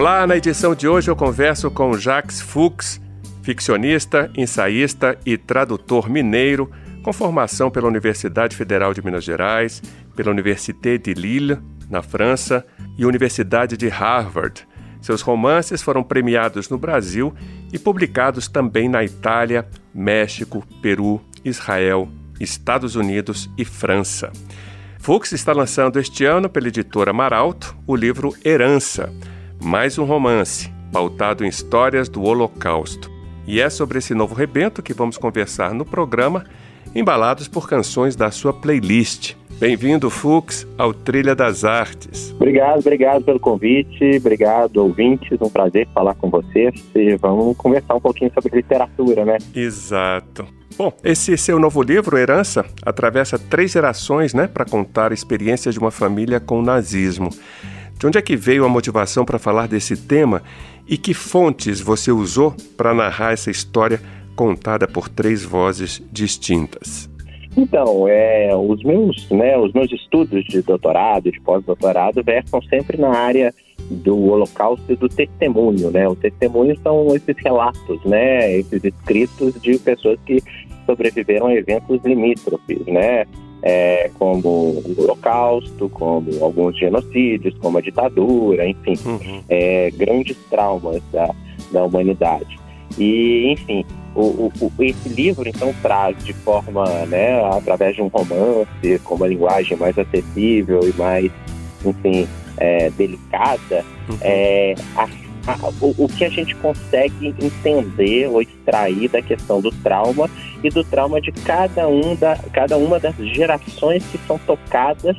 Olá, na edição de hoje eu converso com Jacques Fuchs, ficcionista, ensaísta e tradutor mineiro, com formação pela Universidade Federal de Minas Gerais, pela Université de Lille, na França, e Universidade de Harvard. Seus romances foram premiados no Brasil e publicados também na Itália, México, Peru, Israel, Estados Unidos e França. Fuchs está lançando este ano pela editora Maralto o livro Herança mais um romance, pautado em histórias do Holocausto. E é sobre esse novo rebento que vamos conversar no programa, embalados por canções da sua playlist. Bem-vindo, Fux, ao Trilha das Artes. Obrigado, obrigado pelo convite, obrigado, ouvintes. Um prazer falar com vocês e vamos conversar um pouquinho sobre literatura, né? Exato. Bom, esse seu novo livro, Herança, atravessa três gerações, né, para contar a experiência de uma família com o nazismo. De onde é que veio a motivação para falar desse tema e que fontes você usou para narrar essa história contada por três vozes distintas? Então, é, os meus, né, os meus estudos de doutorado, de pós-doutorado, versam sempre na área do Holocausto e do testemunho, né? O testemunho são esses relatos, né, esses escritos de pessoas que sobreviveram a eventos limítrofes, né? É, como o Holocausto, como alguns genocídios, como a ditadura, enfim, uhum. é, grandes traumas da, da humanidade. E, enfim, o, o, esse livro então traz de forma, né, através de um romance, com uma linguagem mais acessível e mais, enfim, é, delicada, uhum. é, a o, o que a gente consegue entender ou extrair da questão do trauma e do trauma de cada, um da, cada uma das gerações que são tocadas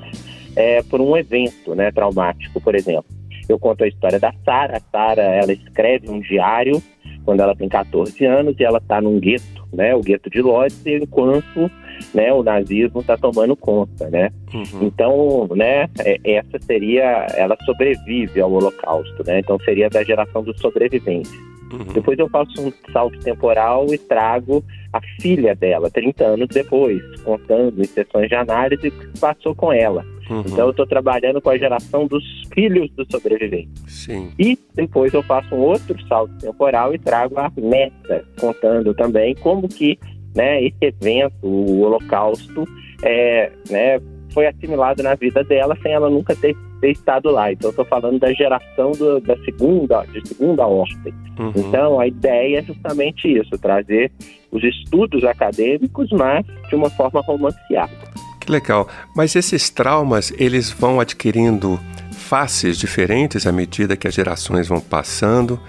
é, por um evento né, traumático, por exemplo. Eu conto a história da Sara. A Sara, ela escreve um diário quando ela tem 14 anos e ela está num gueto, né, o gueto de Lodz, enquanto né, o nazismo está tomando conta, né? Uhum. Então, né, é, essa seria, ela sobrevive ao Holocausto, né? Então seria da geração dos sobreviventes. Uhum. Depois eu faço um salto temporal e trago a filha dela, 30 anos depois, contando em sessões de análise o que passou com ela. Uhum. Então eu estou trabalhando com a geração dos filhos dos sobreviventes. Sim. E depois eu faço um outro salto temporal e trago a meta, contando também como que né, esse evento, o Holocausto, é, né, foi assimilado na vida dela sem ela nunca ter, ter estado lá. Então, estou falando da geração do, da segunda, de segunda ordem. Uhum. Então, a ideia é justamente isso, trazer os estudos acadêmicos, mas de uma forma romanceada. Que legal. Mas esses traumas, eles vão adquirindo faces diferentes à medida que as gerações vão passando?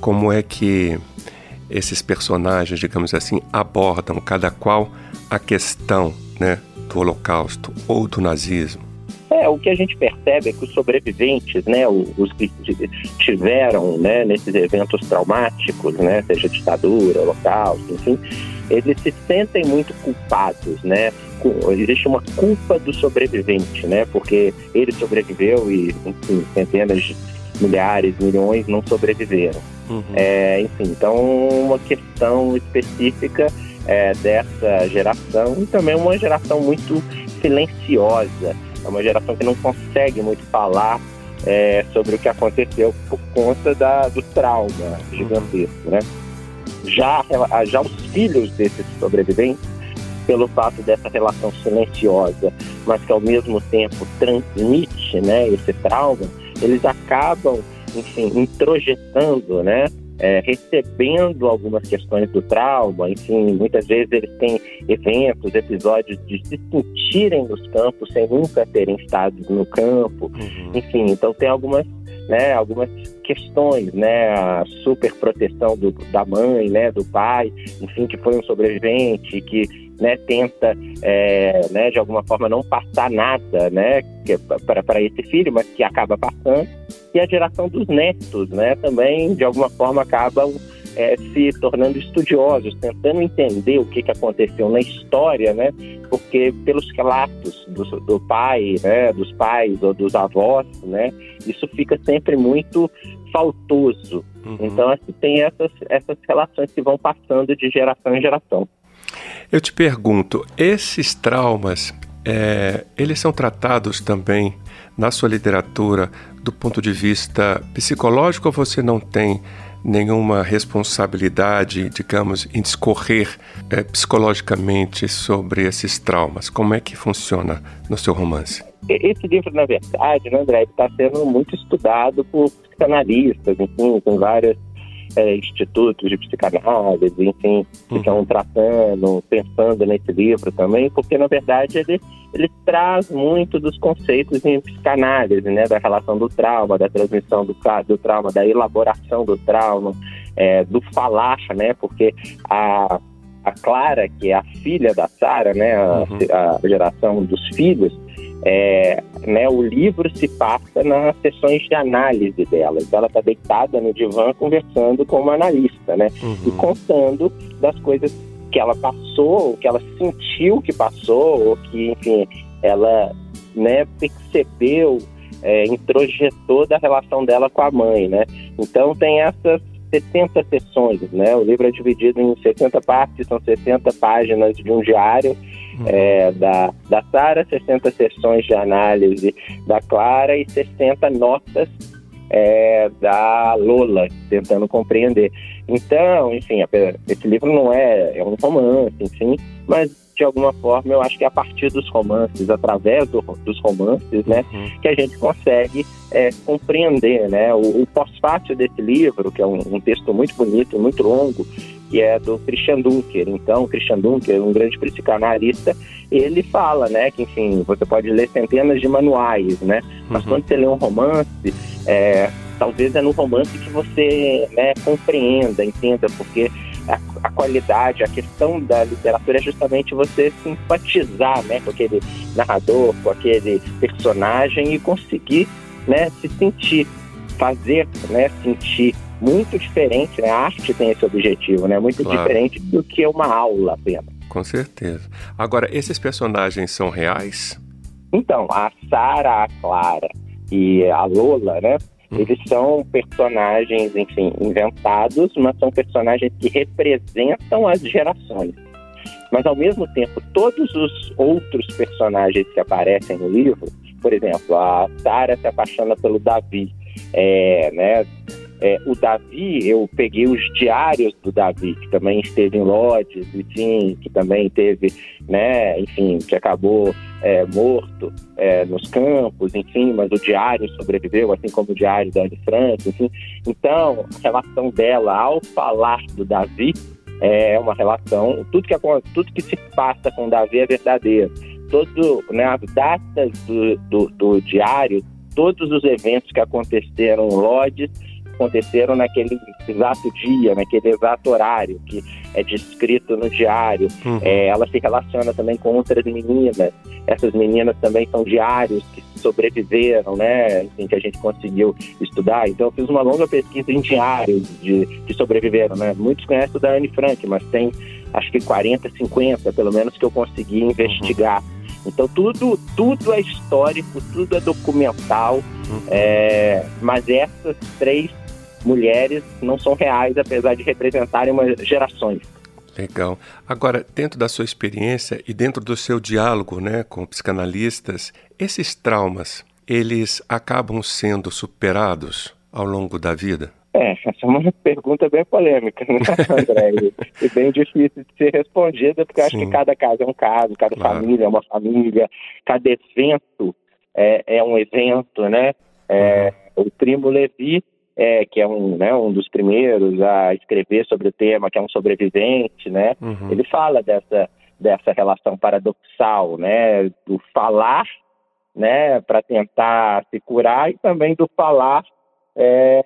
Como é que esses personagens, digamos assim, abordam cada qual a questão né, do Holocausto ou do nazismo? É, o que a gente percebe é que os sobreviventes, né, os que tiveram né, nesses eventos traumáticos, né, seja ditadura, holocausto, enfim, eles se sentem muito culpados, né? Existe uma culpa do sobrevivente, né? Porque ele sobreviveu e, enfim, centenas de milhares, milhões não sobreviveram. Uhum. É, enfim, então uma questão específica é, dessa geração e também uma geração muito silenciosa, é uma geração que não consegue muito falar é, sobre o que aconteceu por conta da, do trauma gigantesco, né? Já, já os filhos desses sobreviventes, pelo fato dessa relação silenciosa, mas que ao mesmo tempo transmite né, esse trauma, eles acabam, enfim, introjetando, né? É, recebendo algumas questões do trauma, enfim, muitas vezes eles têm eventos, episódios de se sentirem nos campos sem nunca terem estado no campo, uhum. enfim, então tem algumas, né, algumas questões, né, a super proteção do, da mãe, né, do pai, enfim, que foi um sobrevivente, que né, tenta, é, né, de alguma forma, não passar nada né, para esse filho, mas que acaba passando. E a geração dos netos né, também, de alguma forma, acabam é, se tornando estudiosos, tentando entender o que, que aconteceu na história, né? Porque pelos relatos do, do pai, né, dos pais ou dos avós, né, isso fica sempre muito faltoso. Uhum. Então, assim, tem essas, essas relações que vão passando de geração em geração. Eu te pergunto, esses traumas, é, eles são tratados também na sua literatura do ponto de vista psicológico ou você não tem nenhuma responsabilidade, digamos, em discorrer é, psicologicamente sobre esses traumas? Como é que funciona no seu romance? Esse livro, na verdade, né, André, está sendo muito estudado por psicanalistas, enfim, com vários é, institutos de psicanálise, enfim, que uhum. estão tratando, pensando nesse livro também, porque, na verdade, ele ele traz muito dos conceitos em psicanálise, né, da relação do trauma, da transmissão do, do trauma, da elaboração do trauma, é, do falar, né, porque a, a Clara, que é a filha da Sara, né, a, uhum. a, geração dos filhos, é, né, o livro se passa nas sessões de análise dela. Então ela está deitada no divã conversando com uma analista, né, uhum. e contando das coisas que ela passou, que ela sentiu que passou, ou que, enfim, ela né, percebeu, é, introjetou da relação dela com a mãe, né? Então tem essas 60 sessões, né? O livro é dividido em 60 partes, são 60 páginas de um diário uhum. é, da, da Sara, 60 sessões de análise da Clara e 60 notas é, da Lola, tentando compreender. Então, enfim, esse livro não é, é um romance, enfim, mas de alguma forma eu acho que é a partir dos romances, através do, dos romances, né, uhum. que a gente consegue é, compreender, né, o, o pós-fácil desse livro, que é um, um, texto muito bonito, muito longo, que é do Christian Dunker. Então, Christian Dunker, um grande psicanalista, ele fala, né, que enfim, você pode ler centenas de manuais, né, mas uhum. quando você lê um romance, é, talvez é no romance que você né, compreenda, entenda, porque a, a, qualidade, a questão da literatura é justamente você simpatizar né, com aquele narrador, com aquele personagem e conseguir né, se sentir, fazer né, sentir muito diferente, né? A arte tem esse objetivo, né? Muito claro. diferente do que uma aula apenas. Com certeza. Agora, esses personagens são reais? Então, a Sara, a Clara e a Lola, né? Hum. Eles são personagens, enfim, inventados, mas são personagens que representam as gerações. Mas, ao mesmo tempo, todos os outros personagens que aparecem no livro, por exemplo, a Sara se apaixona pelo Davi, é, né? É, o Davi, eu peguei os diários do Davi, que também esteve em Lodges, enfim, que também teve, né, enfim, que acabou é, morto é, nos campos, enfim, mas o diário sobreviveu, assim como o diário da Anne Frank, enfim. Então, a relação dela ao falar do Davi é uma relação, tudo que, tudo que se passa com o Davi é verdadeiro. Todo, né, as datas do, do, do diário, todos os eventos que aconteceram em Lodges, aconteceram naquele exato dia, naquele exato horário que é descrito no diário. Uhum. É, ela se relaciona também com outras meninas. Essas meninas também são diários que sobreviveram, né? Enfim, que a gente conseguiu estudar. Então, eu fiz uma longa pesquisa em diários de, que sobreviveram, né? Muitos conhecem o da Anne Frank, mas tem acho que 40, 50, pelo menos, que eu consegui investigar. Uhum. Então tudo, tudo é histórico, tudo é documental, uhum. é, mas essas três mulheres não são reais, apesar de representarem uma gerações. Legal. Agora, dentro da sua experiência e dentro do seu diálogo né, com psicanalistas, esses traumas, eles acabam sendo superados ao longo da vida? É, essa é uma pergunta bem polêmica, né, André? e bem difícil de ser respondida, porque acho que cada caso é um caso, cada claro. família é uma família, cada evento é, é um evento, né? É, uhum. O Primo Levi é, que é um, né, um dos primeiros a escrever sobre o tema, que é um sobrevivente, né? Uhum. Ele fala dessa, dessa relação paradoxal, né? Do falar, né? Para tentar se curar e também do falar é,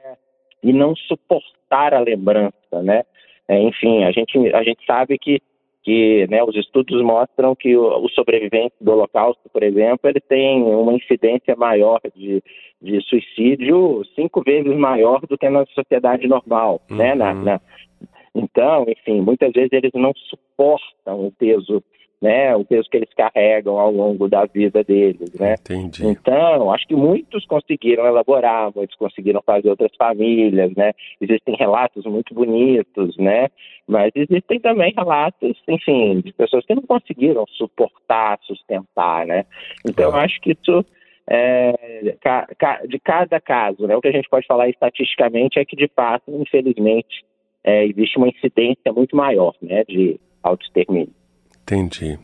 e não suportar a lembrança, né? É, enfim, a gente, a gente sabe que que né, os estudos mostram que os sobreviventes do Holocausto, por exemplo, eles têm uma incidência maior de, de suicídio cinco vezes maior do que na sociedade normal, uhum. né? Na, na, então, enfim, muitas vezes eles não suportam o peso né, o peso que eles carregam ao longo da vida deles, né? Entendi. Então, acho que muitos conseguiram elaborar, muitos conseguiram fazer outras famílias, né? Existem relatos muito bonitos, né? Mas existem também relatos, enfim, de pessoas que não conseguiram suportar, sustentar, né? Então, ah. acho que isso é, de cada caso, né? O que a gente pode falar estatisticamente é que, de fato, infelizmente, é, existe uma incidência muito maior, né, de autoextermínio. Entendi.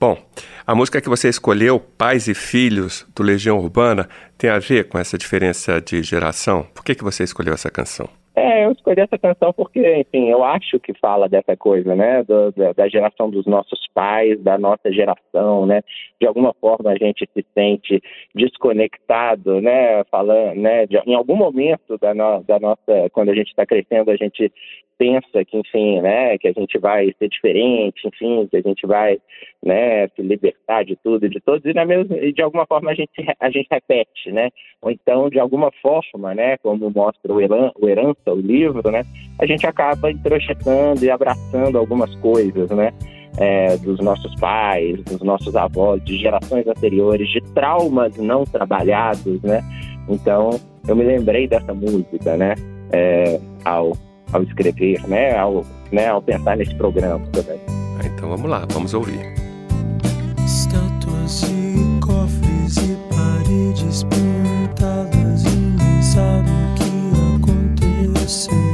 Bom, a música que você escolheu, Pais e Filhos, do Legião Urbana, tem a ver com essa diferença de geração? Por que, que você escolheu essa canção? É, eu escolhi essa canção porque, enfim, eu acho que fala dessa coisa, né, da, da, geração dos nossos pais, da nossa geração, né, de alguma forma a gente se sente desconectado, né, falando, né, de, em algum momento da, no, da nossa, quando a gente está crescendo, a gente pensa que, enfim, né, que a gente vai ser diferente, enfim, que a gente vai, né, se libertar de tudo de todos, e, na mesma, e de alguma forma a gente, a gente repete, né, ou então, de alguma forma, né, como mostra o, o Herança, o livro, né, a gente acaba introjetando e abraçando algumas coisas, né, é, dos nossos pais, dos nossos avós, de gerações anteriores, de traumas não trabalhados, né, então eu me lembrei dessa música, né, é, ao ao escrever, né, ao, né, ao pensar nesse programa também. Então vamos lá, vamos ouvir. Estátuas e cofres e paredes pintadas e nem sabe o que aconteceu.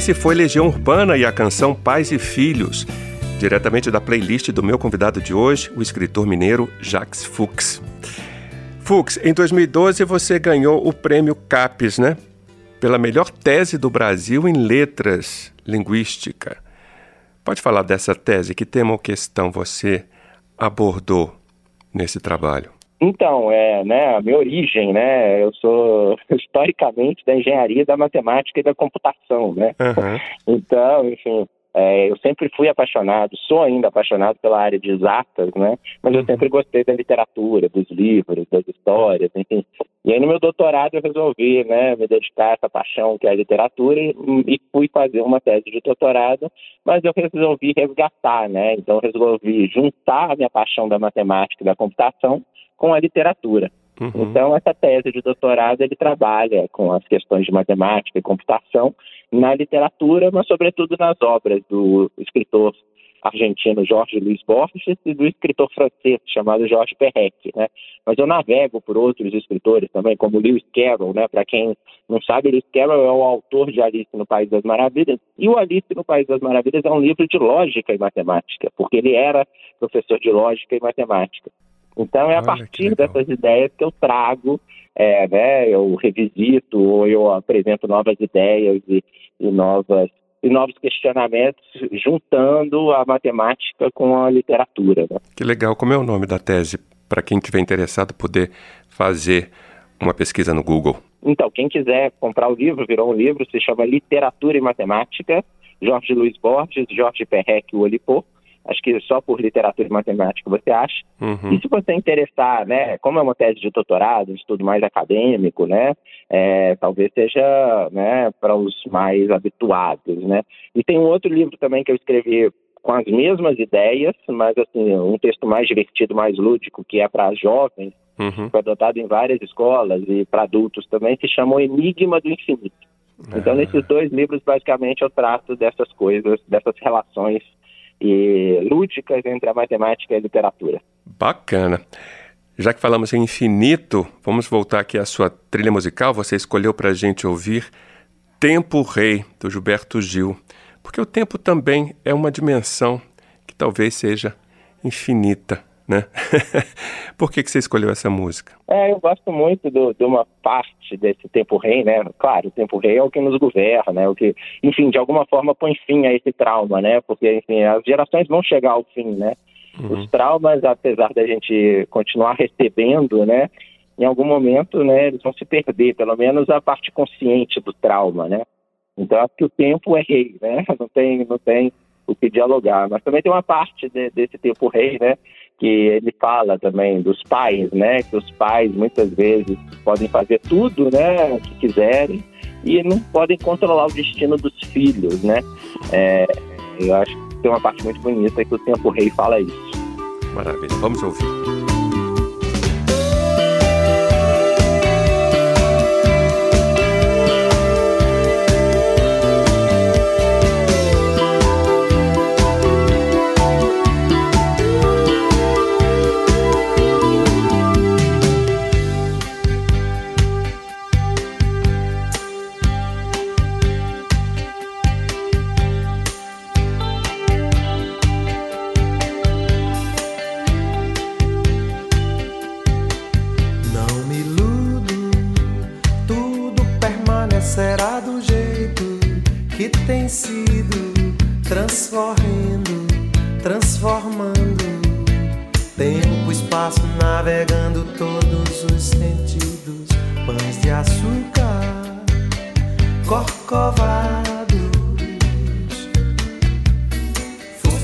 Esse foi Legião Urbana e a canção Pais e Filhos, diretamente da playlist do meu convidado de hoje, o escritor mineiro Jacques Fuchs. Fuchs, em 2012 você ganhou o prêmio CAPES, né? Pela melhor tese do Brasil em letras, linguística. Pode falar dessa tese? Que tema ou questão você abordou nesse trabalho? Então, é, né, a minha origem, né, eu sou historicamente da engenharia, da matemática e da computação, né? Uhum. Então, enfim, é, eu sempre fui apaixonado, sou ainda apaixonado pela área de exatas, né? Mas eu uhum. sempre gostei da literatura, dos livros, das histórias, enfim. E aí no meu doutorado eu resolvi, né, me dedicar a essa paixão que é a literatura e, e fui fazer uma tese de doutorado, mas eu resolvi resgatar, né? Então eu resolvi juntar a minha paixão da matemática e da computação com a literatura. Uhum. Então, essa tese de doutorado ele trabalha com as questões de matemática e computação na literatura, mas sobretudo nas obras do escritor argentino Jorge Luiz Borges e do escritor francês chamado Georges Perec, né? Mas eu navego por outros escritores também, como Lewis Carroll, né? Para quem não sabe, Lewis Carroll é o autor de Alice no País das Maravilhas e o Alice no País das Maravilhas é um livro de lógica e matemática, porque ele era professor de lógica e matemática. Então é a Olha, partir dessas ideias que eu trago, é, né, eu revisito ou eu apresento novas ideias e, e novas e novos questionamentos, juntando a matemática com a literatura. Né? Que legal. Como é o nome da tese? Para quem estiver interessado poder fazer uma pesquisa no Google. Então, quem quiser comprar o livro, virou um livro, se chama Literatura e Matemática, Jorge Luiz Borges, Jorge Perrec e Olipô. Acho que só por literatura e matemática você acha. Uhum. E se você interessar, né, como é uma tese de doutorado, um estudo mais acadêmico, né, é, talvez seja, né, para os mais habituados, né. E tem um outro livro também que eu escrevi com as mesmas ideias, mas assim um texto mais divertido, mais lúdico, que é para jovens, uhum. foi adotado em várias escolas e para adultos também, se chama O Enigma do Infinito. Então, ah. nesses dois livros, basicamente, eu trato dessas coisas, dessas relações e lúdicas entre a matemática e a literatura. Bacana. Já que falamos em infinito, vamos voltar aqui à sua trilha musical. Você escolheu para a gente ouvir Tempo Rei, do Gilberto Gil, porque o tempo também é uma dimensão que talvez seja infinita né? Por que, que você escolheu essa música? É, eu gosto muito do, de uma parte desse tempo rei, né? Claro, o tempo rei é o que nos governa, né? O que, enfim, de alguma forma põe fim a esse trauma, né? Porque, enfim, as gerações vão chegar ao fim, né? Uhum. Os traumas, apesar da gente continuar recebendo, né? Em algum momento, né? Eles vão se perder, pelo menos a parte consciente do trauma, né? Então, acho que o tempo é rei, né? Não tem, não tem o que dialogar. Mas também tem uma parte de, desse tempo rei, né? Que ele fala também dos pais, né? Que os pais muitas vezes podem fazer tudo, né? Que quiserem e não podem controlar o destino dos filhos, né? É, eu acho que tem uma parte muito bonita que o Tempo Rei fala isso. Maravilha, vamos ouvir.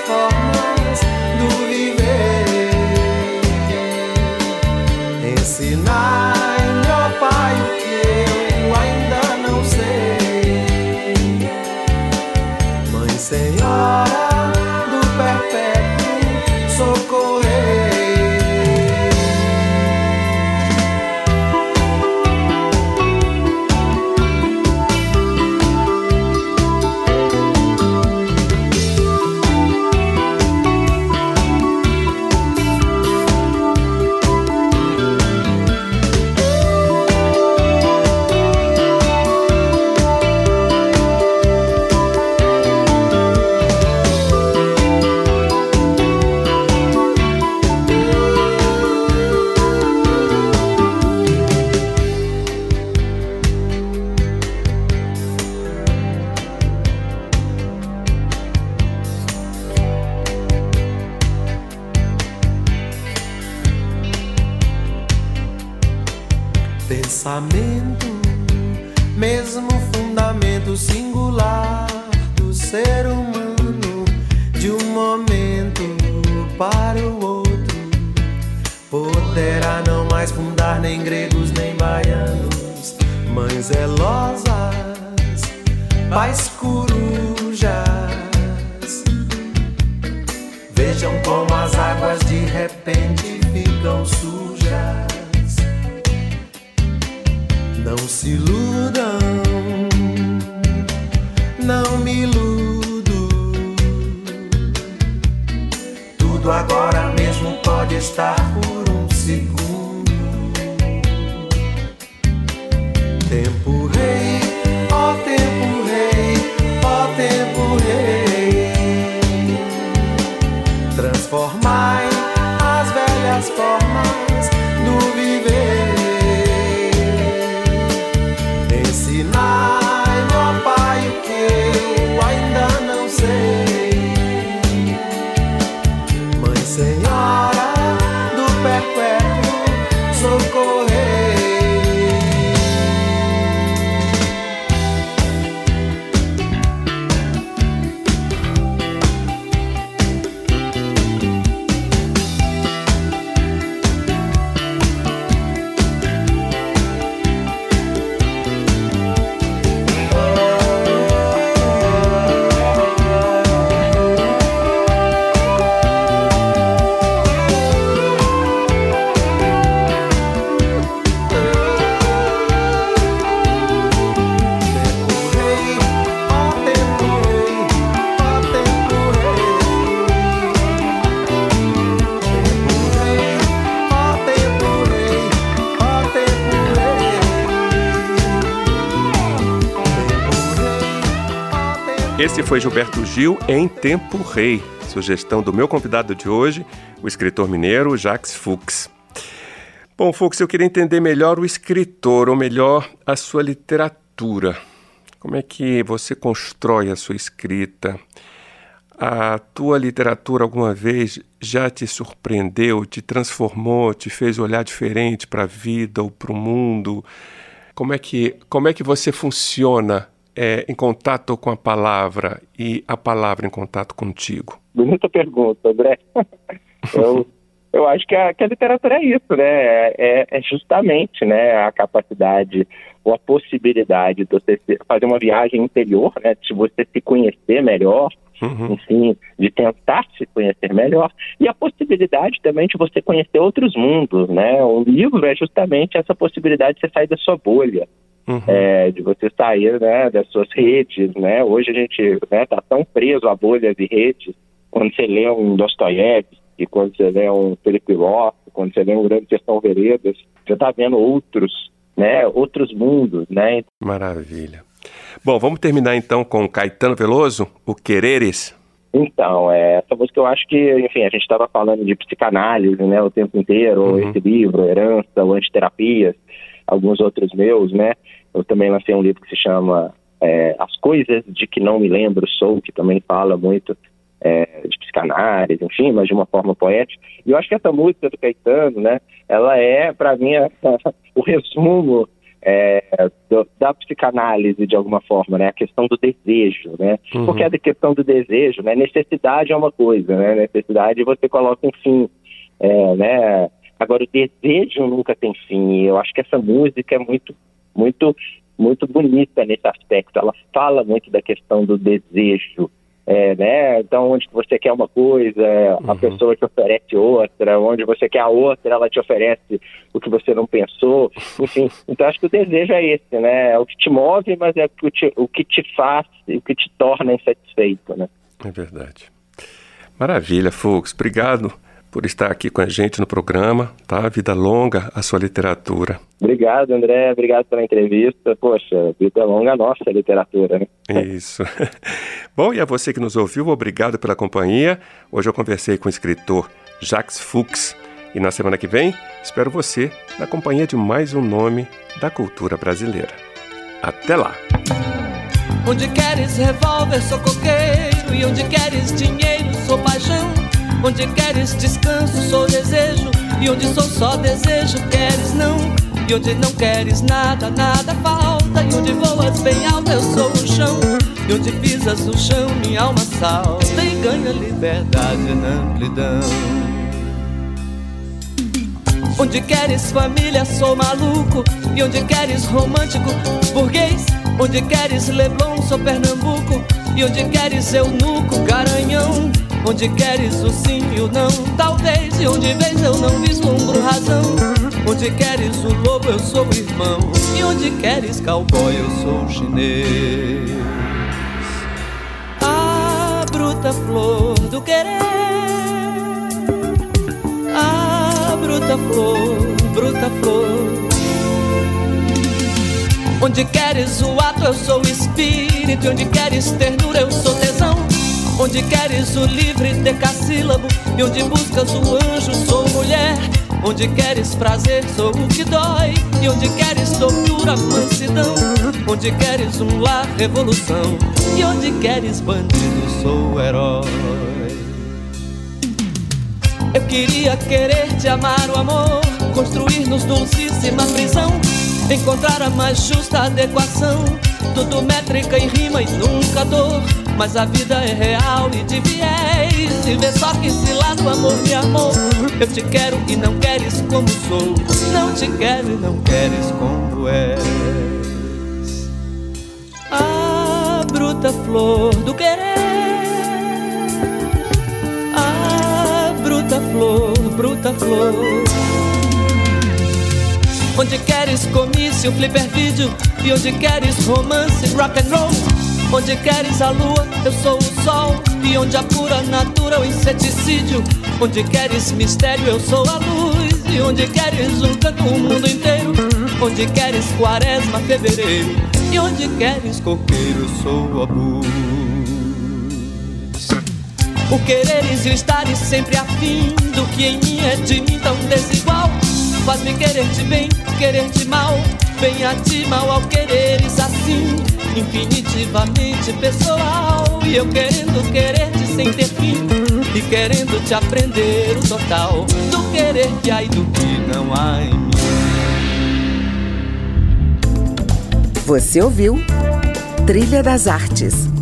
eu ainda mais fundar nem gregos nem baianos, mães zelosas, pais corujas. Vejam como as águas de repente ficam sujas. Não se iludam, não me iludo. Tudo agora mesmo pode estar por um segundo. Tempo rei, ó tempo rei, ó tempo rei. Transformai as velhas formas Esse foi Gilberto Gil em Tempo Rei, sugestão do meu convidado de hoje, o escritor mineiro Jacques Fuchs. Bom, Fux, eu queria entender melhor o escritor, ou melhor, a sua literatura. Como é que você constrói a sua escrita? A tua literatura alguma vez já te surpreendeu, te transformou, te fez olhar diferente para a vida ou para o mundo? Como é que, como é que você funciona é, em contato com a palavra e a palavra em contato contigo? Bonita pergunta, André. Eu, eu acho que a, que a literatura é isso, né? É, é justamente né, a capacidade ou a possibilidade de você fazer uma viagem interior, né? De você se conhecer melhor, Uhum. enfim, de tentar se conhecer melhor, e a possibilidade também de você conhecer outros mundos, né? O livro é justamente essa possibilidade de você sair da sua bolha, Uhum. é, de você sair né, das suas redes, né? Hoje a gente está tão preso a bolhas e redes, quando você lê um Dostoiévski, quando você lê um Felipe Lopes, quando você lê um Grande Sertão Veredas, você está vendo outros, né? Outros mundos, né? Maravilha. Bom, vamos terminar então com Caetano Veloso, O Quereres. Então, é, essa música eu acho que, enfim, a gente estava falando de psicanálise, né, o tempo inteiro, Uhum. esse livro, Herança, o Antiterapias, alguns outros meus, né, eu também lancei um livro que se chama é, As Coisas de Que Não Me Lembro Sou, que também fala muito é, de psicanálise, enfim, mas de uma forma poética, e eu acho que essa música do Caetano, né, ela é, para mim, a- o resumo é, do- da psicanálise de alguma forma, né? A questão do desejo, né? Uhum. Porque a questão do desejo, né? Necessidade é uma coisa, né? Necessidade você coloca um fim, é, né? Agora o desejo nunca tem fim. E eu acho que essa música é muito, muito, muito bonita nesse aspecto. Ela fala muito da questão do desejo. É, né? Então, onde você quer uma coisa, a Uhum. pessoa te oferece outra, onde você quer a outra, ela te oferece o que você não pensou, enfim. Então, acho que o desejo é esse, né? É o que te move, mas é o que te, o que te faz, o que te torna insatisfeito, né? É verdade. Maravilha, Fux. Obrigado por estar aqui com a gente no programa, tá? Vida longa a sua literatura. Obrigado, André. Obrigado pela entrevista. Poxa, vida longa a nossa literatura, né? Isso. Bom, e a você que nos ouviu, obrigado pela companhia. Hoje eu conversei com o escritor Jacques Fuchs. E na semana que vem, espero você na companhia de mais um nome da cultura brasileira. Até lá! Onde queres revólver, sou coqueiro. E onde queres dinheiro, sou paixão. Onde queres descanso, sou desejo. E onde sou só desejo, queres não. E onde não queres nada, nada falta. E onde voas bem alto, eu sou o chão. E onde pisas no chão, minha alma salta e ganha liberdade na amplidão. Onde queres família, sou maluco. E onde queres romântico, burguês. Onde queres Leblon, sou Pernambuco. E onde queres eunuco, garanhão. Onde queres o sim e o não, talvez. E onde vês eu não vislumbro razão. Onde queres o lobo, eu sou o irmão. E onde queres cowboy, eu sou o chinês. A bruta flor do querer. A bruta flor, bruta flor. Onde queres o ato, eu sou o espírito. Onde queres ternura, eu sou tesão. Onde queres o livre decassílabo. E onde buscas o anjo, sou mulher. Onde queres prazer, sou o que dói. E onde queres tortura, mansidão. Onde queres um lar, revolução. E onde queres bandido, sou herói. Eu queria querer te amar o amor. Construir-nos dulcíssima prisão Encontrar a mais justa adequação. Tudo métrica e rima e nunca dor. Mas a vida é real e de viés. E vê só que se lá do amor me amou Eu te quero e não queres como sou. Não te quero e não queres como és. A bruta flor do querer. A bruta flor, bruta flor Onde queres comício, flipper vídeo E onde queres romance, rock and roll Onde queres a lua, eu sou o sol. E onde a pura natura, o inseticídio. Onde queres mistério, eu sou a luz. E onde queres um canto, o mundo inteiro. Onde queres quaresma, fevereiro. E onde queres coqueiro, eu sou a luz. O quereres e o estares sempre afim do que em mim é de mim tão desigual. Faz-me querer-te bem, querer-te mal. Bem a ti, mal ao quereres assim infinitivamente pessoal. E eu querendo querer-te sem ter fim. E querendo te aprender o total do querer que há e do que não há em mim. Você ouviu Trilha das Artes